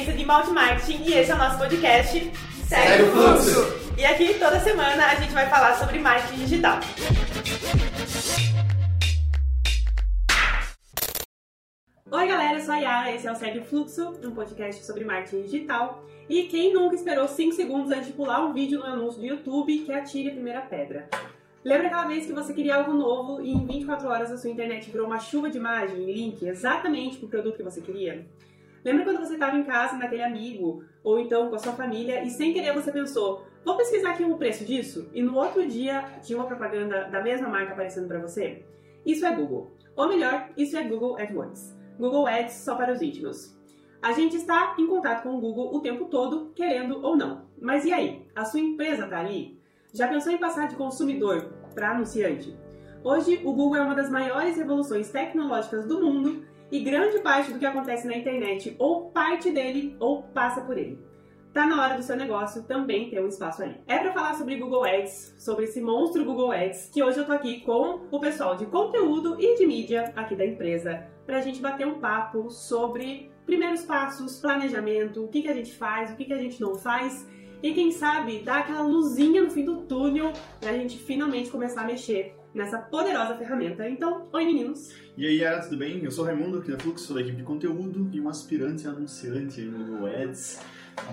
agência de multi marketing e esse é o nosso podcast Segue o Fluxo. E aqui toda semana a gente vai falar sobre marketing digital. Oi galera, eu sou a Yara, esse é o Segue o Fluxo, um podcast sobre marketing digital. E quem nunca esperou 5 segundos antes de pular um vídeo no anúncio do YouTube que atire a primeira pedra? Lembra aquela vez que você queria algo novo e em 24 horas a sua internet virou uma chuva de imagem e link exatamente para o produto que você queria? Lembra quando você estava em casa naquele amigo, ou então com a sua família, e sem querer você pensou, vou pesquisar aqui o preço disso? E no outro dia tinha uma propaganda da mesma marca aparecendo para você? Isso é Google. Ou melhor, isso é Google AdWords. Google Ads só para os íntimos. A gente está em contato com o Google o tempo todo, querendo ou não. Mas e aí? A sua empresa está ali? Já pensou em passar de consumidor para anunciante? Hoje, o Google é uma das maiores revoluções tecnológicas do mundo e grande parte do que acontece na internet ou parte dele ou passa por ele. Tá na hora do seu negócio também ter um espaço ali. É para falar sobre Google Ads, sobre esse monstro Google Ads, que hoje eu tô aqui com o pessoal de conteúdo e de mídia aqui da empresa, pra gente bater um papo sobre primeiros passos, planejamento, o que, que a gente faz, o que, que a gente não faz e quem sabe dar aquela luzinha no fim do túnel pra gente finalmente começar a mexer nessa poderosa ferramenta. Então, oi meninos! E aí, Yara, tudo bem? Eu sou o Raimundo, aqui da Fluxo, sou da equipe de conteúdo e um aspirante anunciante no Google Ads.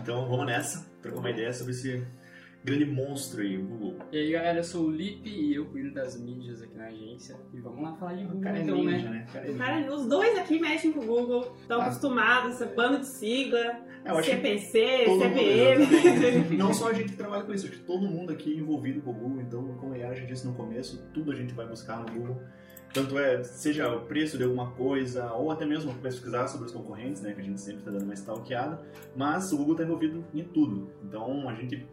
Então, vamos nessa, trocar uma ideia sobre esse grande monstro aí, o Google. E aí, galera, eu sou o Lipe e eu cuido das mídias aqui na agência. E vamos lá falar de Google, cara é então, ninja, né? né? Cara é ninja. Cara, os dois aqui mexem com o Google, estão Ah. acostumados, essa banda de sigla, É, eu acho que CPC, CPM. Não só a gente que trabalha com isso, acho que todo mundo aqui é envolvido com o Google, então, como a Yara já disse no começo, tudo a gente vai buscar no Google. Tanto é, seja o preço de alguma coisa, ou até mesmo pesquisar sobre os concorrentes, né, que a gente sempre está dando uma stalkeada, mas o Google está envolvido em tudo. Então, a gente,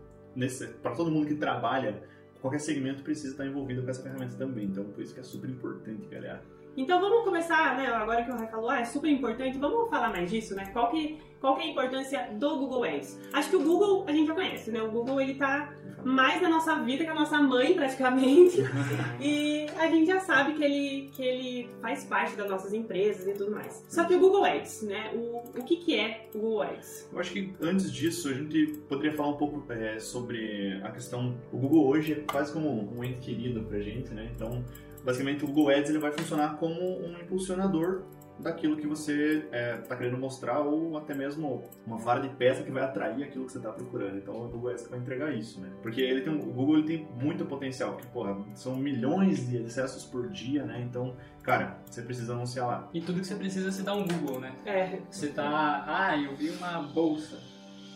para todo mundo que trabalha, qualquer segmento precisa estar envolvido com essa ferramenta também. Então, por isso que é super importante, galera. Então vamos começar, né? Agora que o Rai falou, ah, é super importante, vamos falar mais disso, né? Qual que, qual que é a importância do Google Ads? Acho que o Google a gente já conhece, né? O Google ele tá mais na nossa vida que a nossa mãe, praticamente. e a gente já sabe que ele, que ele faz parte das nossas empresas e tudo mais. Só que o Google Ads, né? O, o que, que é o Google Ads? Eu acho que antes disso a gente poderia falar um pouco é, sobre a questão. O Google hoje é quase como um ente querido pra gente, né? Então, basicamente, o Google Ads ele vai funcionar como um impulsionador daquilo que você está querendo mostrar ou até mesmo uma vara de peça que vai atrair aquilo que você está procurando. Então, o Google Ads vai entregar isso, né? Porque ele tem, o Google ele tem muito potencial, porque, porra, são milhões de acessos por dia, né? Então, cara, você precisa anunciar lá. E tudo que você precisa, você dá um Google, né? É, Você tá, ah, eu vi uma bolsa,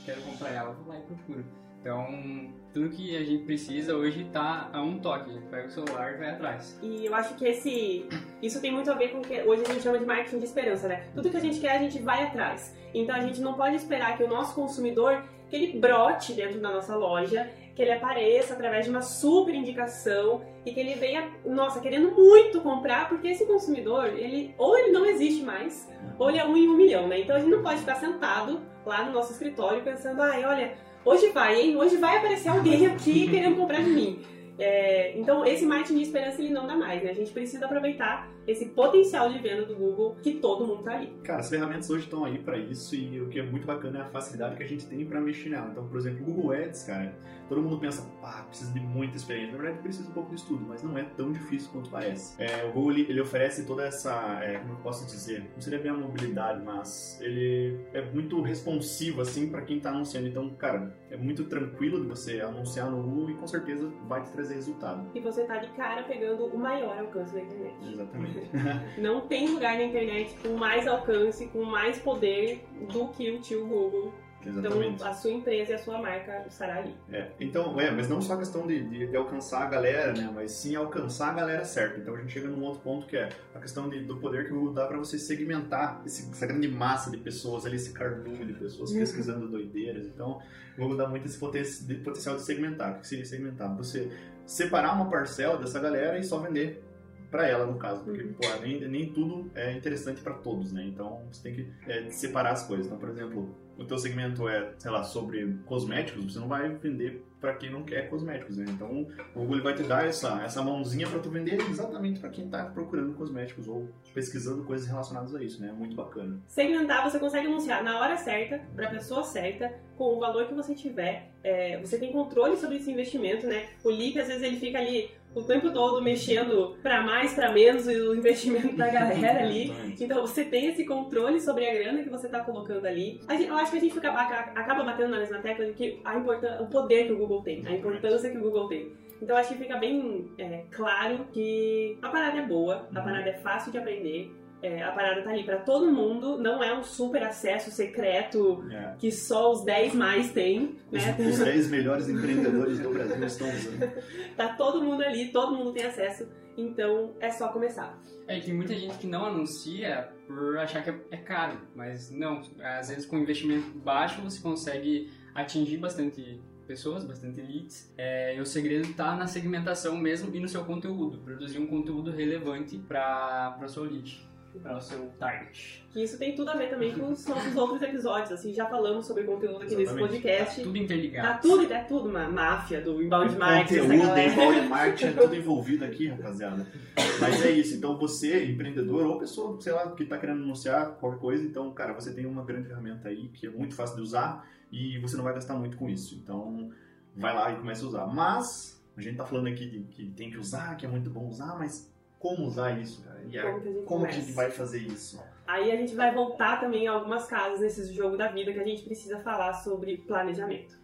quero comprar ela, vou lá e procuro. Então, tudo que a gente precisa hoje tá a um toque. A gente pega o celular e vai atrás. E eu acho que esse isso tem muito a ver com o que hoje a gente chama de marketing de esperança, né? Tudo que a gente quer, a gente vai atrás. Então a gente não pode esperar que o nosso consumidor que ele brote dentro da nossa loja, que ele apareça através de uma super indicação e que ele venha, nossa, querendo muito comprar, porque esse consumidor, ele ou ele não existe mais, ou ele é um em um milhão, né? Então a gente não pode ficar sentado lá no nosso escritório pensando, ai, olha, hoje vai, hein? Hoje vai aparecer alguém aqui querendo comprar de mim. É, então, esse marketing de esperança ele não dá mais, né? A gente precisa aproveitar esse potencial de venda do Google que todo mundo tá ali. Cara, as ferramentas hoje estão aí para isso e o que é muito bacana é a facilidade que a gente tem para mexer nela. Então, por exemplo, o Google Ads, cara, todo mundo pensa, pá, precisa de muita experiência. Na verdade, precisa um pouco de estudo, mas não é tão difícil quanto parece. É, o Google ele, ele oferece toda essa, é, como eu posso dizer, não seria bem a mobilidade, mas ele é muito responsivo assim para quem tá anunciando. Então, cara, é muito tranquilo de você anunciar no Google e com certeza vai te trazer resultado. E você tá de cara pegando o maior alcance da internet. Exatamente. Não tem lugar na internet com mais alcance, com mais poder do que o tio Google. Exatamente. Então, a sua empresa e a sua marca estará ali. É, então, é, mas não só a questão de, de, de alcançar a galera, né, mas sim alcançar a galera certa. Então a gente chega num outro ponto que é a questão de, do poder que o Google dá para você segmentar esse, essa grande massa de pessoas ali, esse cardume de pessoas Uhum. pesquisando doideiras. Então, o Google dá muito esse poten de potencial de segmentar. O que seria segmentar? Você separar uma parcela dessa galera e só vender para ela, no caso, porque Uhum. nem, nem tudo é interessante para todos, né? Então você tem que é, separar as coisas. Então, por exemplo, o teu segmento é, sei lá, sobre cosméticos, você não vai vender para quem não quer cosméticos, né? Então, o Google vai te dar essa, essa mãozinha para tu vender exatamente para quem está procurando cosméticos ou pesquisando coisas relacionadas a isso, né? Muito bacana. Segmentar, você consegue anunciar na hora certa, para a pessoa certa, com o valor que você tiver. É, você tem controle sobre esse investimento, né? O Lipe, às vezes, ele fica ali o tempo todo mexendo para mais, para menos o investimento da galera ali. Então você tem esse controle sobre a grana que você está colocando ali. eu acho que a gente fica, acaba batendo na mesma tecla de que a o poder que o Google tem, a importância que o Google tem. Então acho que fica bem é, claro que a parada é boa, a parada é fácil de aprender. É, a parada tá ali para todo mundo, não é um super acesso secreto é. que só os 10 mais têm. Né? Os, os 10 melhores empreendedores do Brasil estão usando. tá todo mundo ali, todo mundo tem acesso, então é só começar. É, tem muita gente que não anuncia por achar que é caro, mas não, às vezes com investimento baixo você consegue atingir bastante pessoas, bastante leads. É, e o segredo está na segmentação mesmo e no seu conteúdo, produzir um conteúdo relevante para a sua lead para o seu target. Que isso tem tudo a ver também com os nossos outros episódios, assim, já falamos sobre conteúdo aqui Exatamente. nesse podcast. Tá tudo interligado. Tá tudo, é tudo uma máfia do inbound marketing. Conteúdo, inbound marketing, é tudo envolvido aqui, rapaziada. Mas é isso, então você, empreendedor ou pessoa, sei lá, que está querendo anunciar qualquer coisa, então, cara, você tem uma grande ferramenta aí que é muito fácil de usar e você não vai gastar muito com isso. Então, vai lá e comece a usar. Mas, a gente tá falando aqui de que tem que usar, que é muito bom usar, mas como usar isso, cara? E como, que a, gente, como a gente vai fazer isso? Aí a gente vai voltar também a algumas casas nesse jogo da vida que a gente precisa falar sobre planejamento.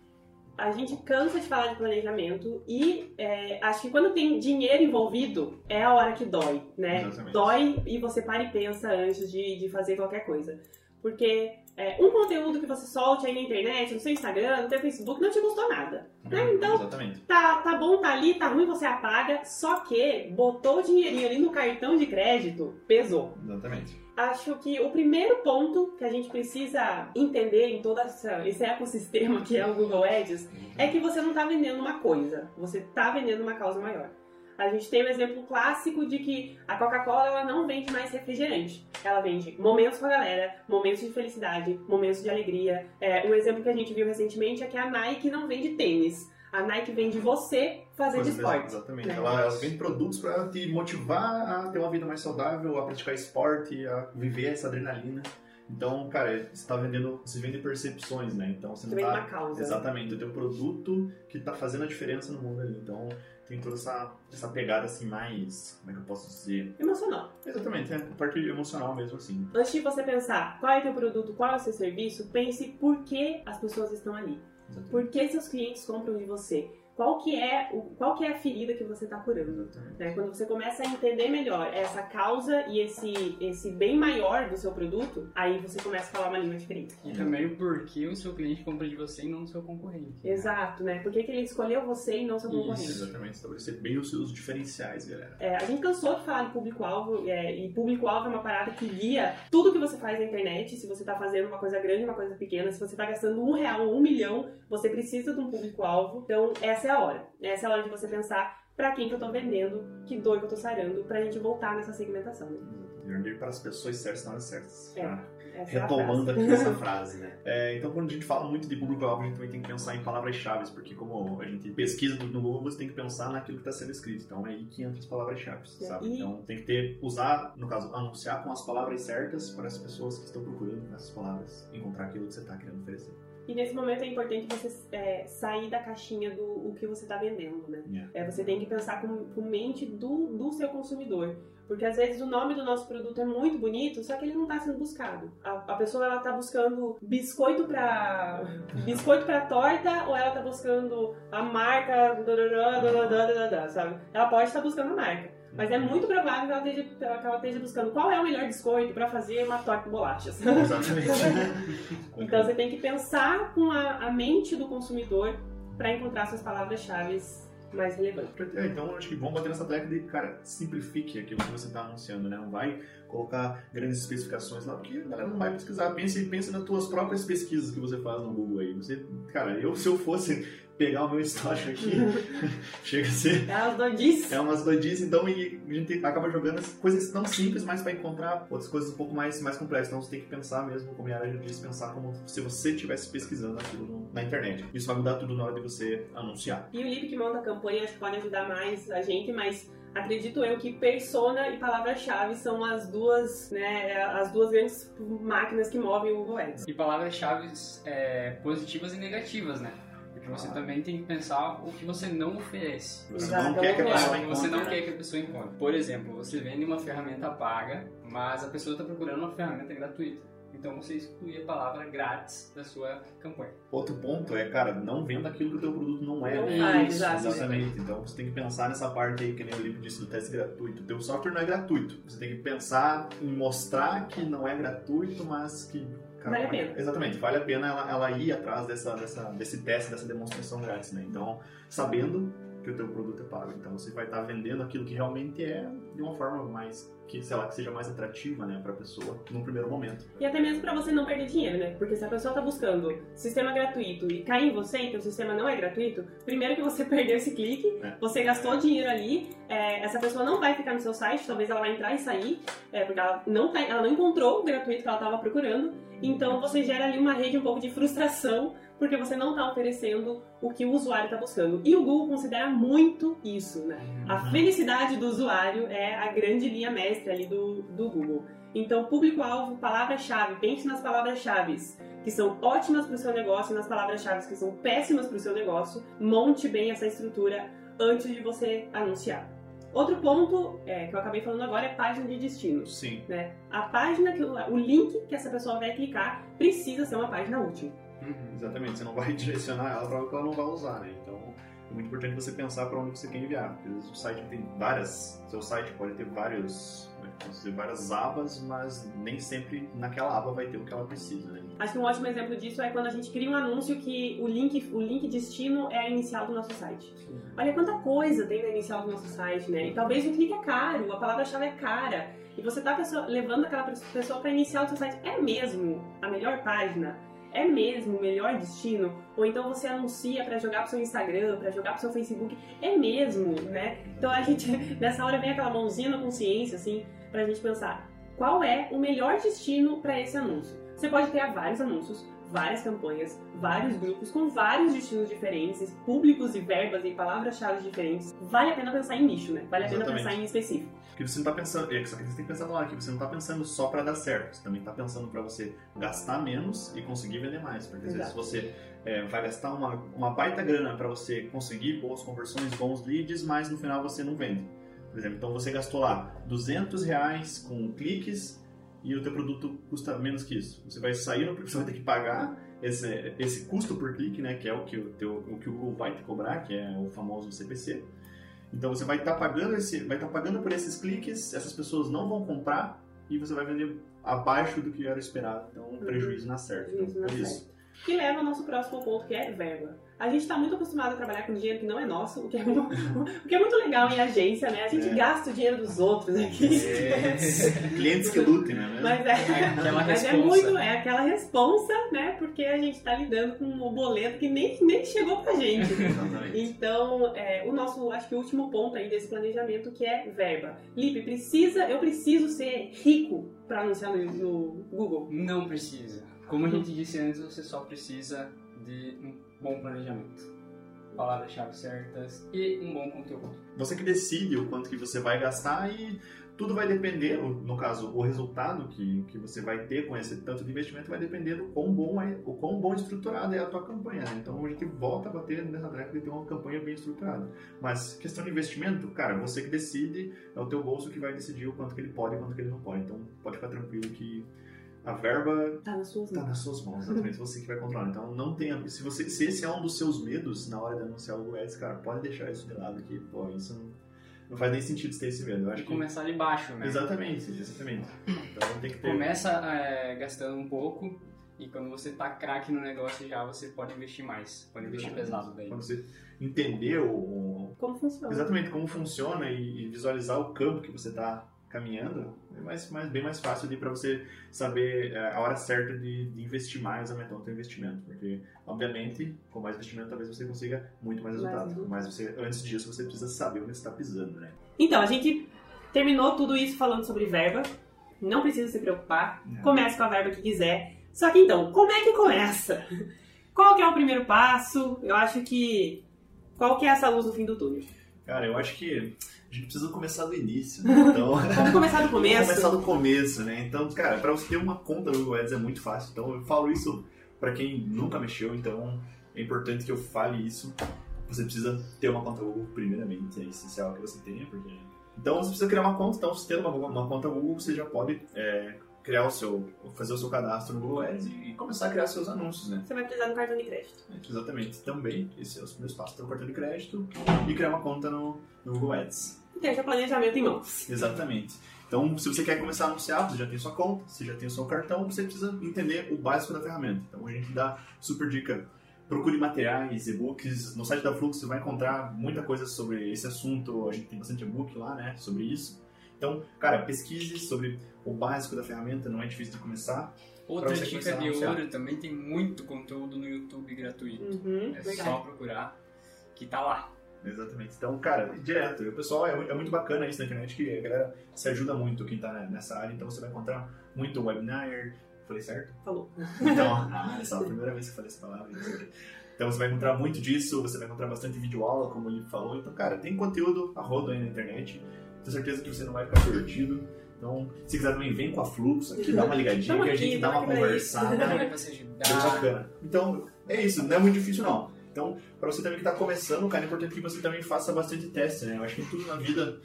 A gente cansa de falar de planejamento e é, acho que quando tem dinheiro envolvido é a hora que dói, né? Exatamente. Dói e você para e pensa antes de, de fazer qualquer coisa. Porque é, um conteúdo que você solte aí na internet, no seu Instagram, no seu Facebook, não te custou nada. Né? Uhum, então, Exatamente. Tá, tá bom, tá ali, tá ruim, você apaga. Só que botou o dinheirinho ali no cartão de crédito, pesou. Exatamente. Acho que o primeiro ponto que a gente precisa entender em todo essa, esse ecossistema que é o Google Ads uhum. é que você não está vendendo uma coisa, você está vendendo uma causa maior. A gente tem um exemplo clássico de que a Coca-Cola ela não vende mais refrigerante. Ela vende momentos com a galera, momentos de felicidade, momentos de alegria. É, um exemplo que a gente viu recentemente é que a Nike não vende tênis. A Nike vende você fazer de esporte. Exatamente. Né? Ela, ela vende produtos para te motivar a ter uma vida mais saudável, a praticar esporte, a viver essa adrenalina. Então, cara, você está vendendo, você vende percepções, né? Então você não tá, uma causa. Exatamente, o teu produto que está fazendo a diferença no mundo ali. Então, tem toda essa, essa pegada assim mais, como é que eu posso dizer? Emocional. Exatamente, é a parte emocional mesmo assim. Antes de você pensar qual é o teu produto, qual é o seu serviço, pense por que as pessoas estão ali. Exatamente. Por que seus clientes compram de você? Qual que é o, qual que é a ferida que você está curando. Né? Quando você começa a entender melhor essa causa e esse, esse bem maior do seu produto, aí você começa a falar uma língua diferente. E também o porquê o seu cliente compra de você e não do seu concorrente. Exato, né? Por que, que ele escolheu você e não seu concorrente? Isso, exatamente. Estabelecer bem os seus diferenciais, galera. É, a gente cansou de falar de público-alvo, é, e público-alvo é uma parada que guia tudo que você faz na internet. Se você está fazendo uma coisa grande, uma coisa pequena, se você está gastando um real ou um milhão, você precisa de um público-alvo. Então, essa essa é a hora. Essa é a hora de você pensar para quem que eu tô vendendo, que dor que eu tô sarando, pra gente voltar nessa segmentação. Né? Vender para as pessoas certas na hora certas. É. Retomando aqui essa frase, né? É, então, quando a gente fala muito de público-alvo, a gente também tem que pensar em palavras-chave, porque como a gente pesquisa no Google, você tem que pensar naquilo que está sendo escrito. Então, é aí que entra as palavras-chave, é. sabe? E... Então, tem que ter, usar, no caso, anunciar com as palavras certas para as pessoas que estão procurando essas palavras encontrar aquilo que você está querendo oferecer. E nesse momento é importante você é, sair da caixinha do o que você está vendendo, né? Yeah. É, você tem que pensar com, com mente do, do seu consumidor. Porque às vezes o nome do nosso produto é muito bonito, só que ele não está sendo buscado. A, a pessoa ela tá buscando biscoito para biscoito para torta ou ela está buscando a marca, sabe? Ela pode estar buscando a marca. Mas é muito provável que ela esteja, que ela esteja buscando qual é o melhor biscoito para fazer uma torta de bolachas. Exatamente. então você tem que pensar com a, a mente do consumidor para encontrar suas palavras-chave mais relevantes. É, então acho que vamos bater nessa tecla de, cara, simplifique aquilo que você está anunciando, né? Não vai colocar grandes especificações lá, porque a galera não vai pesquisar. Pense, pense nas tuas próprias pesquisas que você faz no Google aí. Você, cara, eu se eu fosse pegar o meu histórico aqui, chega a ser. É umas doidices. É umas doidices, então e a gente acaba jogando as coisas tão simples, mas para encontrar outras coisas um pouco mais, mais complexas. Então você tem que pensar mesmo, como a Yara já disse, pensar como se você estivesse pesquisando aquilo no- na internet. Isso vai mudar tudo na hora de você anunciar. E o Lipe que monta a campanha acho que pode ajudar mais a gente, mas acredito eu que persona e palavra-chave são as duas, né, as duas grandes máquinas que movem o Google Ads. E palavras-chave é, positivas e negativas, né? Porque você também tem que pensar o que você não oferece. Você Exato, não quer que a pessoa É, você encontre, não né? quer que a pessoa encontre. Por exemplo, você vende uma ferramenta paga, mas a pessoa está procurando uma ferramenta gratuita. Então você exclui a palavra grátis da sua campanha. Outro ponto é, cara, não venda aquilo que o teu produto não é. Não né? faz, Isso, exato. Exatamente. Então você tem que pensar nessa parte aí, que nem o livro disse do teste gratuito. O teu software não é gratuito. Você tem que pensar em mostrar que não é gratuito, mas que. Vale a pena. Exatamente, vale a pena ela, ela ir atrás dessa, dessa, desse teste, dessa demonstração grátis, né? Então, sabendo que o teu produto é pago. Então você vai estar vendendo aquilo que realmente é de uma forma mais que, sei lá, que seja mais atrativa, né, para a pessoa num primeiro momento. E até mesmo pra você não perder dinheiro, né? Porque se a pessoa tá buscando sistema gratuito e cai em você, então o sistema não é gratuito, primeiro que você perdeu esse clique, É. você gastou dinheiro ali, é, essa pessoa não vai ficar no seu site, talvez ela vai entrar e sair, é, porque ela não, tá, ela não encontrou o gratuito que ela estava procurando, então você gera ali uma rede um pouco de frustração, porque você não está oferecendo o que o usuário está buscando. E o Google considera muito isso, né? A Uhum. felicidade do usuário é a grande linha ali do, do Google. Então, público-alvo, palavra-chave, pense nas palavras-chave que são ótimas para o seu negócio e nas palavras-chave que são péssimas para o seu negócio. Monte bem essa estrutura antes de você anunciar. Outro ponto é, que eu acabei falando agora é página de destino. Sim. Né? A página, que, o link que essa pessoa vai clicar precisa ser uma página útil. Uhum. Exatamente, você não vai direcionar ela para algo que ela não vai usar, né? Então muito importante você pensar para onde você quer enviar. Porque às vezes o site tem várias, seu site pode ter vários, é posso dizer, várias abas, mas nem sempre naquela aba vai ter o que ela precisa, né? Acho que um ótimo exemplo disso é quando a gente cria um anúncio que o link, o link destino é a inicial do nosso site. Olha quanta coisa tem na inicial do nosso site, né? E talvez o clique é caro, a palavra-chave é cara. E você tá pessoa- levando aquela pessoa para iniciar o seu site. É mesmo a melhor página? É mesmo o melhor destino? Ou então você anuncia para jogar pro seu Instagram, para jogar pro seu Facebook? É mesmo, né? Então a gente, nessa hora vem aquela mãozinha na consciência, assim, pra gente pensar qual é o melhor destino para esse anúncio. Você pode criar vários anúncios, várias campanhas, vários grupos com vários destinos diferentes, públicos e verbas e palavras-chave diferentes. Vale a pena pensar em nicho, né? Vale a pena Exatamente. pensar em específico. Porque você não tá pensando, é só que você tem que pensar hora que você não tá pensando só para dar certo, você também tá pensando para você gastar menos e conseguir vender mais, porque às vezes Exato. você é, vai gastar uma, uma baita grana para você conseguir boas conversões, bons leads, mas no final você não vende. Por exemplo, então você gastou lá 200 reais com cliques e o teu produto custa menos que isso. Você vai sair no você vai ter que pagar esse, esse custo por clique, né, que é o que o, teu, o que o Google vai te cobrar, que é o famoso CPC. Então você vai estar pagando esse, vai estar pagando por esses cliques, essas pessoas não vão comprar e você vai vender abaixo do que era esperado. Então um prejuízo na certa. Então, por isso. Que leva ao nosso próximo ponto, que é verba. A gente está muito acostumado a trabalhar com dinheiro que não é nosso, o que é, mu- o que é muito legal em agência, né? A gente É. gasta o dinheiro dos outros aqui. Clientes que lutem, né? Mas é, Aquela mas é muito, é aquela responsa, né? Porque a gente tá lidando com um boleto que nem, nem chegou pra gente. Exatamente. Então, é, o nosso, acho que o último ponto aí desse planejamento que é verba. Lipe, precisa, eu preciso ser rico para anunciar no, no Google. Não precisa. Como a gente disse antes, você só precisa de um bom planejamento. Palavras-chave certas e um bom conteúdo. Você que decide o quanto que você vai gastar e tudo vai depender, no caso, o resultado que, que você vai ter com esse tanto de investimento vai depender do quão bom é, o quão bom estruturada é a tua campanha. né? Então a gente volta a bater nessa tecla de ter uma campanha bem estruturada. Mas questão de investimento, cara, você que decide, é o teu bolso que vai decidir o quanto que ele pode e quanto que ele não pode. Então pode ficar tranquilo que a verba Tá nas suas Tá mãos. nas suas mãos, exatamente você que vai controlar. Então não tenha. Se, você, se esse é um dos seus medos na hora de anunciar o Google Ads, cara, pode deixar isso de lado que, pô, isso não, não faz nem sentido ter esse medo. Eu E acho que. começar de baixo, né? Exatamente, exatamente. Então tem que ter. Começa é, gastando um pouco e quando você tá craque no negócio já você pode investir mais. Pode investir pesado daí. Quando você entender o, Como funciona? exatamente como funciona e, e visualizar o campo que você está caminhando, é mais, mais, bem mais fácil ali para você saber é, a hora certa de, de investir mais, aumentar o seu investimento. Porque, obviamente, com mais investimento, talvez você consiga muito mais resultado. Mas você, antes disso, você precisa saber onde você está pisando, né? Então, a gente terminou tudo isso falando sobre verba. Não precisa se preocupar. É. Comece com a verba que quiser. Só que então, como é que começa? Qual que é o primeiro passo? Eu acho que... Qual que é essa luz no fim do túnel? Cara, eu acho que a gente precisa começar do início, né? Então... Vamos começar do começo? Vamos começar do começo, né? Então, cara, para você ter uma conta no Google Ads é muito fácil. Então, eu falo isso para quem nunca mexeu, então é importante que eu fale isso. Você precisa ter uma conta Google primeiramente, é essencial que você tenha, porque... Então, você precisa criar uma conta, então, você tendo uma, uma conta Google, você já pode é, criar o seu... fazer o seu cadastro no Google Ads e, e começar a criar seus anúncios, né? Você vai precisar do cartão de crédito. Exatamente. Também, esse é os primeiros passos. Ter o cartão de crédito e criar uma conta no, no Google Ads. E ter seu planejamento em mãos. Exatamente. Então, se você quer começar a anunciar, você já tem sua conta, você já tem o seu cartão, você precisa entender o básico da ferramenta. Então, a gente dá super dica. Procure materiais, e-books. No site da Flux você vai encontrar muita coisa sobre esse assunto. A gente tem bastante e-book lá, né, sobre isso. Então, cara, pesquise sobre o básico da ferramenta, não é difícil de começar. Outra dica de ouro também tem muito conteúdo no YouTube gratuito. Uhum, É verdade. só procurar que tá lá. Exatamente. Então, cara, direto. O pessoal, é, é muito bacana isso na internet, que a galera se ajuda muito quem tá né, nessa área. Então, você vai encontrar muito webinar. Falei certo? Falou. Então, ah, essa é a primeira vez que eu falei essa palavra. Então você vai encontrar muito disso, você vai encontrar bastante videoaula, como ele falou. Então, cara, tem conteúdo a rodo aí na internet. Tenho certeza que você não vai ficar perdido. Então, se quiser também, vem com a Fluxo aqui, dá uma ligadinha, que a gente dá uma conversada. Bem bacana. Então, é isso, não é muito difícil não. Então, pra você também que tá começando, cara, é importante que você também faça bastante teste, né? Eu acho que tudo na vida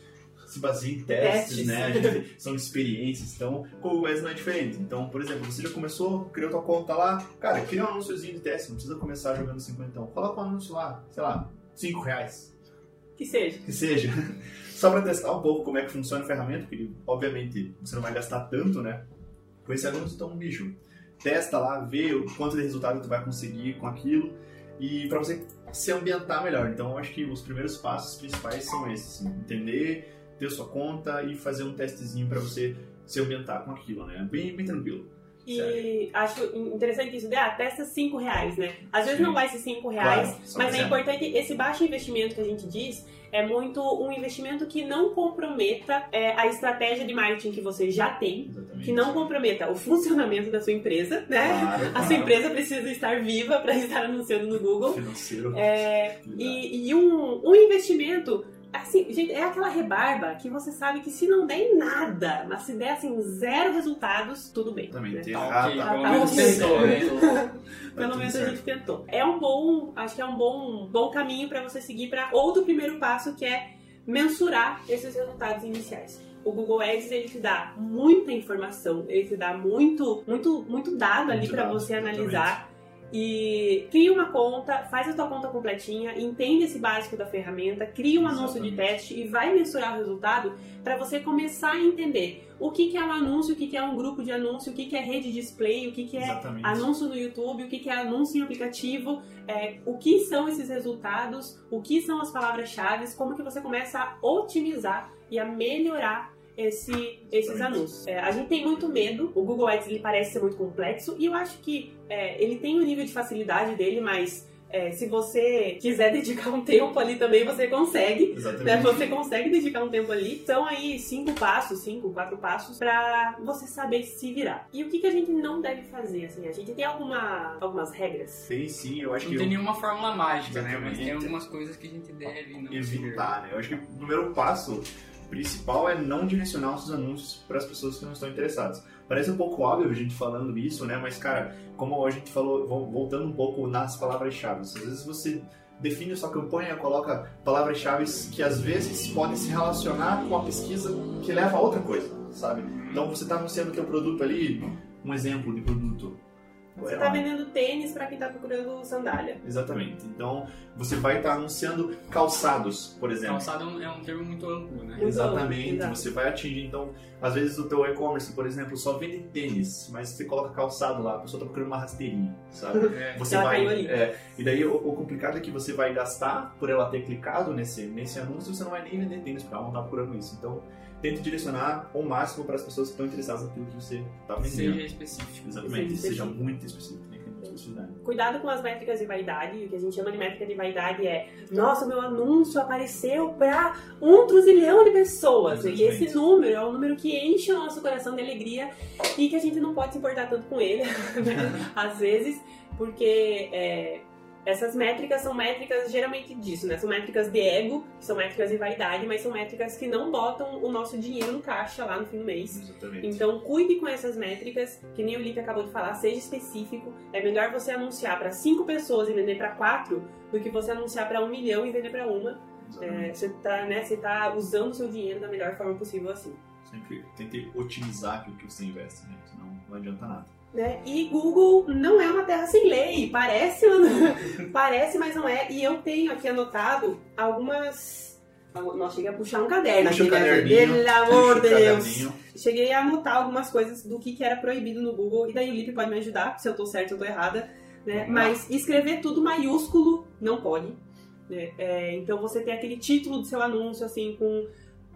se baseia em testes, Testes. né? A gente, são experiências, então com o Ads não é diferente. Então, por exemplo, você já começou, criou tua conta lá, cara, cria um anúnciozinho de teste, não precisa começar jogando 50 então. Coloca um anúncio lá, sei lá, 5 reais, Que seja. que seja. Só pra testar um pouco como é que funciona a ferramenta, porque obviamente você não vai gastar tanto, né? Com esse anúncio, então, bicho, testa lá, vê o quanto de resultado tu vai conseguir com aquilo e para você se ambientar melhor. Então, eu acho que os primeiros passos principais são esses: assim, entender, ter sua conta e fazer um testezinho para você se ambientar com aquilo, né? Bem, bem tranquilo. E acho interessante isso, ah, testa 5 reais, né? Às vezes Sim. não vai ser 5 reais, Claro, mas é importante, esse baixo investimento que a gente diz, é muito um investimento que não comprometa é, a estratégia de marketing que você já tem, Exatamente. que não comprometa o funcionamento da sua empresa, né? Claro, A claro. sua empresa precisa estar viva para estar anunciando no Google. financeiro. É, e, e um, um investimento, assim, gente, é aquela rebarba que você sabe que se não der em nada, mas se der assim zero resultados, tudo bem. Também né? tem Tá errado, tá pelo tá menos tentou, né? Pelo tudo menos a gente tentou. É um bom, acho que é um bom, bom caminho para você seguir para outro primeiro passo que é mensurar esses resultados iniciais. O Google Ads ele te dá muita informação, ele te dá muito, muito, muito dado ali para você exatamente. E cria uma conta, faz a tua conta completinha, entende esse básico da ferramenta, cria um anúncio de Exatamente. teste e vai mensurar o resultado para você começar a entender o que, que é um anúncio, o que, que é um grupo de anúncio, o que, que é rede display, o que, que é Exatamente. anúncio no YouTube, o que que é anúncio em aplicativo, é, o que são esses resultados, o que são as palavras-chave, como que você começa a otimizar e a melhorar esse, esses Exatamente. anúncios. É, a gente tem muito medo, o Google Ads ele parece ser muito complexo e eu acho que é, ele tem o nível de facilidade dele, mas é, se você quiser dedicar um tempo ali também, você consegue. Né? Exatamente. Você consegue dedicar um tempo ali. São aí cinco passos, cinco, quatro passos pra você saber se virar. E o que, que a gente não deve fazer? Assim, a gente tem alguma, algumas regras. Sei sim, eu acho Não que tem eu- nenhuma fórmula mágica, né? Mas tem Exatamente. algumas coisas que a gente deve não evitar, né? Eu acho que o primeiro passo principal é não direcionar os anúncios para as pessoas que não estão interessadas. Parece um pouco óbvio a gente falando isso, né? Mas, cara, como a gente falou, vol- voltando um pouco nas palavras-chave, às vezes você define sua campanha, coloca palavras-chave que às vezes podem se relacionar com a pesquisa que leva a outra coisa, sabe? Então você está anunciando teu produto ali, um exemplo de produto. Você tá vendendo tênis pra quem tá procurando sandália. Exatamente. Então você vai estar anunciando calçados, por exemplo. Calçado é um, é um termo muito amplo, né? Muito Exatamente, amplo, você vai atingir. Então, às vezes o teu e-commerce, por exemplo, só vende tênis, mas você coloca calçado lá, a pessoa tá procurando uma rasteirinha, sabe? É. Você Ela vai, caiu ali. é, e daí o, o complicado é que você vai gastar por ela ter clicado nesse, nesse anúncio, você não vai nem vender tênis, porque ela não tá procurando isso. Então, tente direcionar ao máximo para as pessoas que estão interessadas naquilo que você está vendendo. Seja específico. Exatamente, Seja seja específico. muito específico, né? precisa. Cuidado com as métricas de vaidade. O que a gente chama de métrica de vaidade é: nossa, meu anúncio apareceu para um trilhão de pessoas. E Exatamente. esse número é um número que enche o nosso coração de alegria e que a gente não pode se importar tanto com ele, né? às vezes, porque é, essas métricas são métricas geralmente disso, né? São métricas de ego, são métricas de vaidade, mas são métricas que não botam o nosso dinheiro no caixa lá no fim do mês. Exatamente. Então, cuide com essas métricas, que nem o Lipe acabou de falar, seja específico. É melhor você anunciar para cinco pessoas e vender para quatro do que você anunciar para um milhão e vender para uma. É, você está né, você tá usando o seu dinheiro da melhor forma possível assim. Sempre tente otimizar aquilo que você investe, né? Senão não adianta nada. Né? E Google não é uma terra sem lei. Parece, parece, mas não é. E eu tenho aqui anotado algumas. Nossa, cheguei a puxar um caderno Puxa aqui, né? Pelo amor de Deus. cheguei a anotar algumas coisas do que, que era proibido no Google, e daí o Lipe pode me ajudar, se eu tô certo ou tô errada, né? Mas escrever tudo maiúsculo não pode. né? É, então você tem aquele título do seu anúncio, assim, com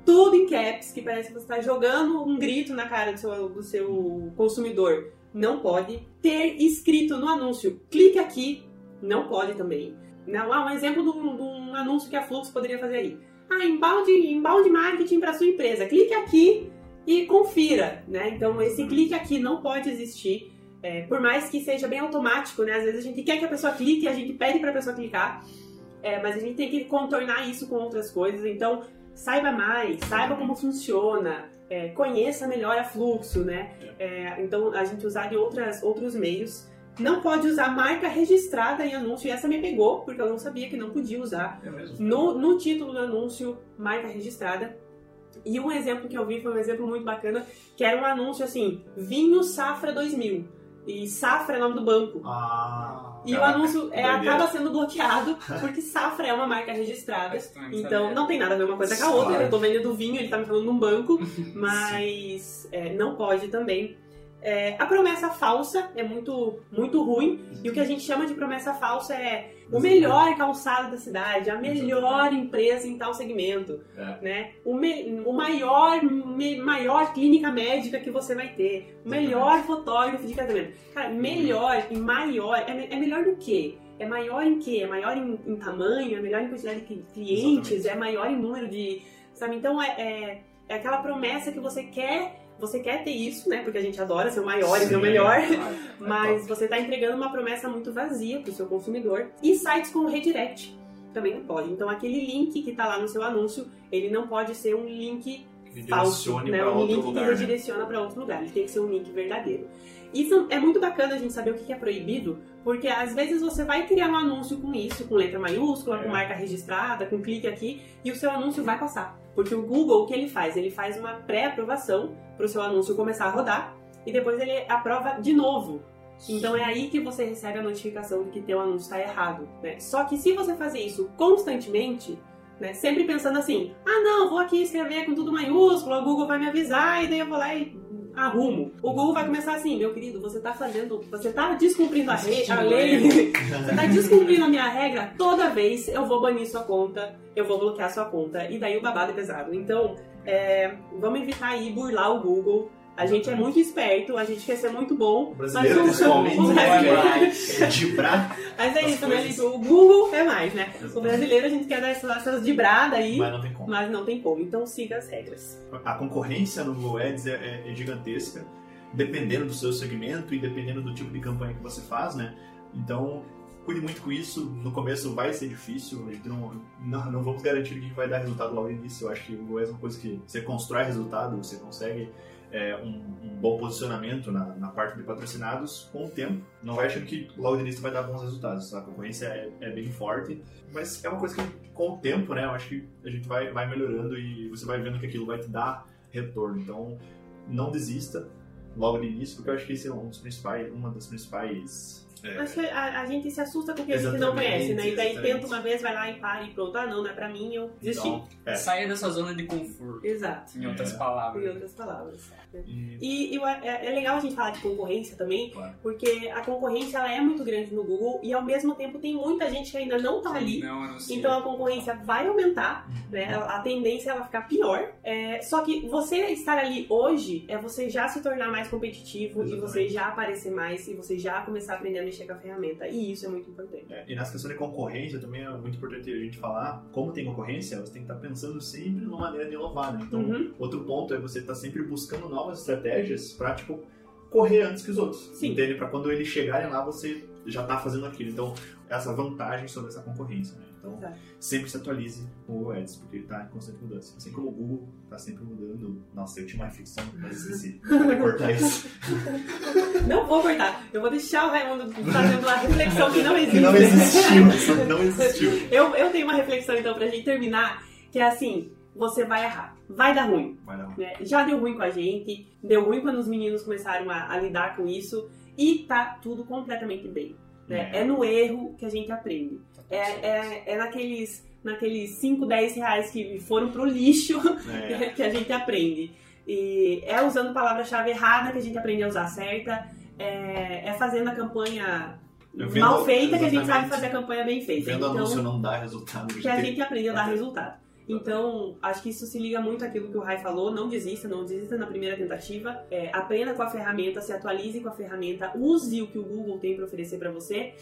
tudo em caps, que parece que você está jogando um grito na cara do seu, do seu consumidor. Não pode. Ter escrito no anúncio, clique aqui, não pode também. Não, ah, um exemplo de um, de um anúncio que a Flux poderia fazer aí. Ah, embalde, embalde marketing para sua empresa. Clique aqui e confira, né? Então esse clique aqui não pode existir. É, por mais que seja bem automático, né? Às vezes a gente quer que a pessoa clique a gente pede para a pessoa clicar, é, mas a gente tem que contornar isso com outras coisas. Então saiba mais, saiba como funciona, é, conheça melhor a fluxo, né? É, então a gente usar de outras, outros meios. Não pode usar marca registrada em anúncio, e essa me pegou, porque eu não sabia que não podia usar É no, no título do anúncio, marca registrada. E um exemplo que eu vi foi um exemplo muito bacana, que era um anúncio assim, Vinho Safra 2000. E Safra é nome do banco. Ah, E o caraca, anúncio é, acaba sendo bloqueado, porque Safra é uma marca registrada. Estranho, Então não tem nada a ver uma coisa com a outra. Claro. Eu tô vendendo vinho, ele tá me falando num banco, mas é, não pode também. É, a promessa falsa é muito, muito ruim. E o que a gente chama de promessa falsa é o melhor calçado da cidade, a melhor empresa em tal segmento, É. né? O, me- o maior, me- maior clínica médica que você vai ter, o melhor fotógrafo de casamento. Cara, melhor e maior, é, é melhor do que? É maior em quê? É maior em, em tamanho, é melhor em quantidade de cli- clientes, é maior em número de. Sabe? Então é, é, é aquela promessa que você quer. Você quer ter isso, né? Porque a gente adora ser o maior e ser o Sim. melhor. Claro. Mas você está entregando uma promessa muito vazia para o seu consumidor. E sites com redirect também não pode. Então aquele link que está lá no seu anúncio, ele não pode ser um link falso, né? Um link lugar, que né? redireciona para outro lugar. Ele tem que ser um link verdadeiro. Isso é muito bacana a gente saber o que é proibido, porque às vezes você vai criar um anúncio com isso, com letra maiúscula, É. com marca registrada, com clique aqui, e o seu anúncio vai passar. Porque o Google, o que ele faz? Ele faz uma pré-aprovação para o seu anúncio começar a rodar, e depois ele aprova de novo. Então é aí que você recebe a notificação de que teu anúncio está errado. Né? Só que se você fazer isso constantemente, né, sempre pensando assim, ah não, vou aqui escrever com tudo maiúsculo, o Google vai me avisar e daí eu vou lá e arrumo. O Google vai começar assim, meu querido, você está fazendo, você está descumprindo a, rei, a lei, você está descumprindo a minha regra, toda vez eu vou banir sua conta, eu vou bloquear sua conta e daí o babado é pesado. Então, é, vamos evitar aí burlar o Google. A gente é muito esperto, a gente quer ser muito bom. O brasileiro, mas o- principalmente, o Não é brasileiro- mais. É dibrar, Mas é isso, né, coisas. O Google é mais, né? O brasileiro a gente quer dar essas, essas de brada aí, mas não tem como. mas não tem como. Então siga as regras. A concorrência no Google Ads é, é- é gigantesca, dependendo do seu segmento e dependendo do tipo de campanha que você faz, né? Então, cuide muito com isso. No começo vai ser difícil, não, não, não vamos garantir que vai dar resultado logo no início. Eu acho que o Google é uma coisa que você constrói resultado, você consegue é, um, um bom posicionamento na, na parte de patrocinados com o tempo. Não vai achando que logo no início vai dar bons resultados. A concorrência é, é bem forte, mas é uma coisa que com o tempo, né? Eu acho que a gente vai, vai melhorando e você vai vendo que aquilo vai te dar retorno. Então, não desista logo no início, porque eu acho que esse é um dos principais, uma das principais É. Acho que a, a gente se assusta com o que a gente não Exatamente, conhece, né? E daí exatamente. tenta uma vez, vai lá e para e pronto. Ah, não, não é pra mim, eu desisti. Então, é. Saia da sua zona de conforto, Exato. em outras É. Em palavras. outras palavras. né? E- E, e é, é legal a gente falar de concorrência também, Claro. porque a concorrência ela é muito grande no Google e ao mesmo tempo tem muita gente que ainda não tá ali. Não anuncia. Então a concorrência vai aumentar, né? A tendência é ela ficar pior. É, só que você estar ali hoje é você já se tornar mais competitivo e Exatamente. você já aparecer mais e você já começar a aprender a mexer com a ferramenta. E isso é muito importante. É, e nessa questão de concorrência também é muito importante a gente falar, como tem concorrência, você tem que estar pensando sempre numa maneira de inovar, né? Então, Uhum. outro ponto é você estar sempre buscando novas estratégias para tipo correr antes que os outros. Sim. Entende? Para quando eles chegarem lá, você já tá fazendo aquilo. Então, essa vantagem sobre essa concorrência, né? Então, Exato. sempre se atualize com o Ads, porque ele tá em constante mudança. Assim como o Google tá sempre mudando. Nossa, eu tinha uma ficção, mas esqueci. Vou cortar isso. Não vou cortar. Eu vou deixar o Raimundo fazendo uma reflexão que não existe. Que não existiu, não existiu. Eu, eu tenho uma reflexão então pra gente terminar, que é assim, você vai errar. Vai dar ruim. Vai dar ruim. né? Já deu ruim com a gente, deu ruim quando os meninos começaram a, a lidar com isso e tá tudo completamente bem. né? É. É no erro que a gente aprende. É, é, é naqueles, naqueles 5, 10 reais que foram pro lixo É. que a gente aprende. E é usando palavra-chave errada que a gente aprende a usar certa. É, é fazendo a campanha vendo- mal feita que a gente sabe fazer a campanha bem feita. Vendo Então, anúncio não dá resultado. que a gente aprende a dar É. resultado. Então, acho que isso se liga muito àquilo que o Rai falou. Não desista, não desista na primeira tentativa. É, aprenda com a ferramenta, se atualize com a ferramenta, use o que o Google tem para oferecer para você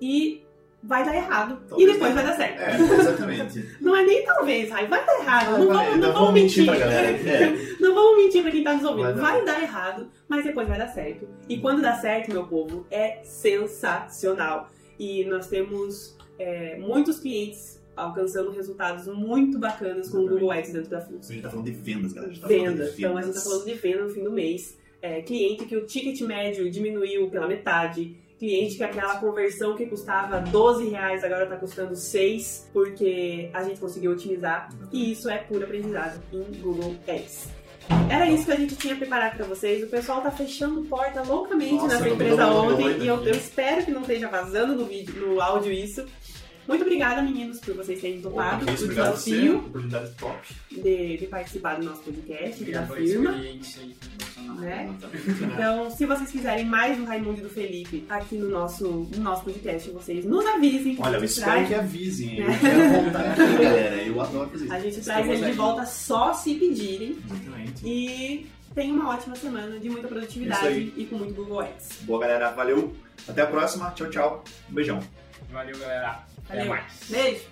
e vai dar errado. Talvez e depois vai dar certo. É, exatamente. Não é nem talvez, Rai, vai dar errado. não, Vai, vamos, não vamos mentir mentir. pra galera. É. Não vamos mentir pra quem tá nos ouvindo. Vai dar Vai dar errado, mas depois vai dar certo. E quando dá certo, meu povo, é sensacional. E nós temos é, muitos clientes alcançando resultados muito bacanas com o. Google Ads dentro da Flux. A gente tá falando de vendas, galera. A gente tá Venda. de Então a gente tá falando de venda no fim do mês. É, cliente que o ticket médio diminuiu pela metade. Cliente que aquela conversão que custava 12 reais agora tá custando 6, porque a gente conseguiu otimizar. E isso é puro aprendizado em Google Ads. Era isso que a gente tinha preparado pra vocês. O pessoal tá fechando porta loucamente Nossa, nessa tô empresa ontem. E eu, eu espero que não esteja vazando no vídeo, no áudio isso. Muito obrigada, meninos, por vocês terem Opa, topado você. desafio Oportunidade top. de, de participar do nosso podcast, da Obrigado firma. Né? Então, se vocês quiserem mais do Raimundo e do Felipe aqui no nosso, no nosso podcast, vocês nos avisem. Olha, eu espero traz, que avisem. hein? É. Eu quero voltar aqui, galera. Eu adoro fazer isso. a gente traz ele de volta só se pedirem. Exatamente. E tenha uma ótima semana de muita produtividade e com muito Google Ads. Boa, galera. Valeu. Até a próxima. Tchau, tchau. Um beijão. Valeu, galera. Até Valeu. mais. Beijo!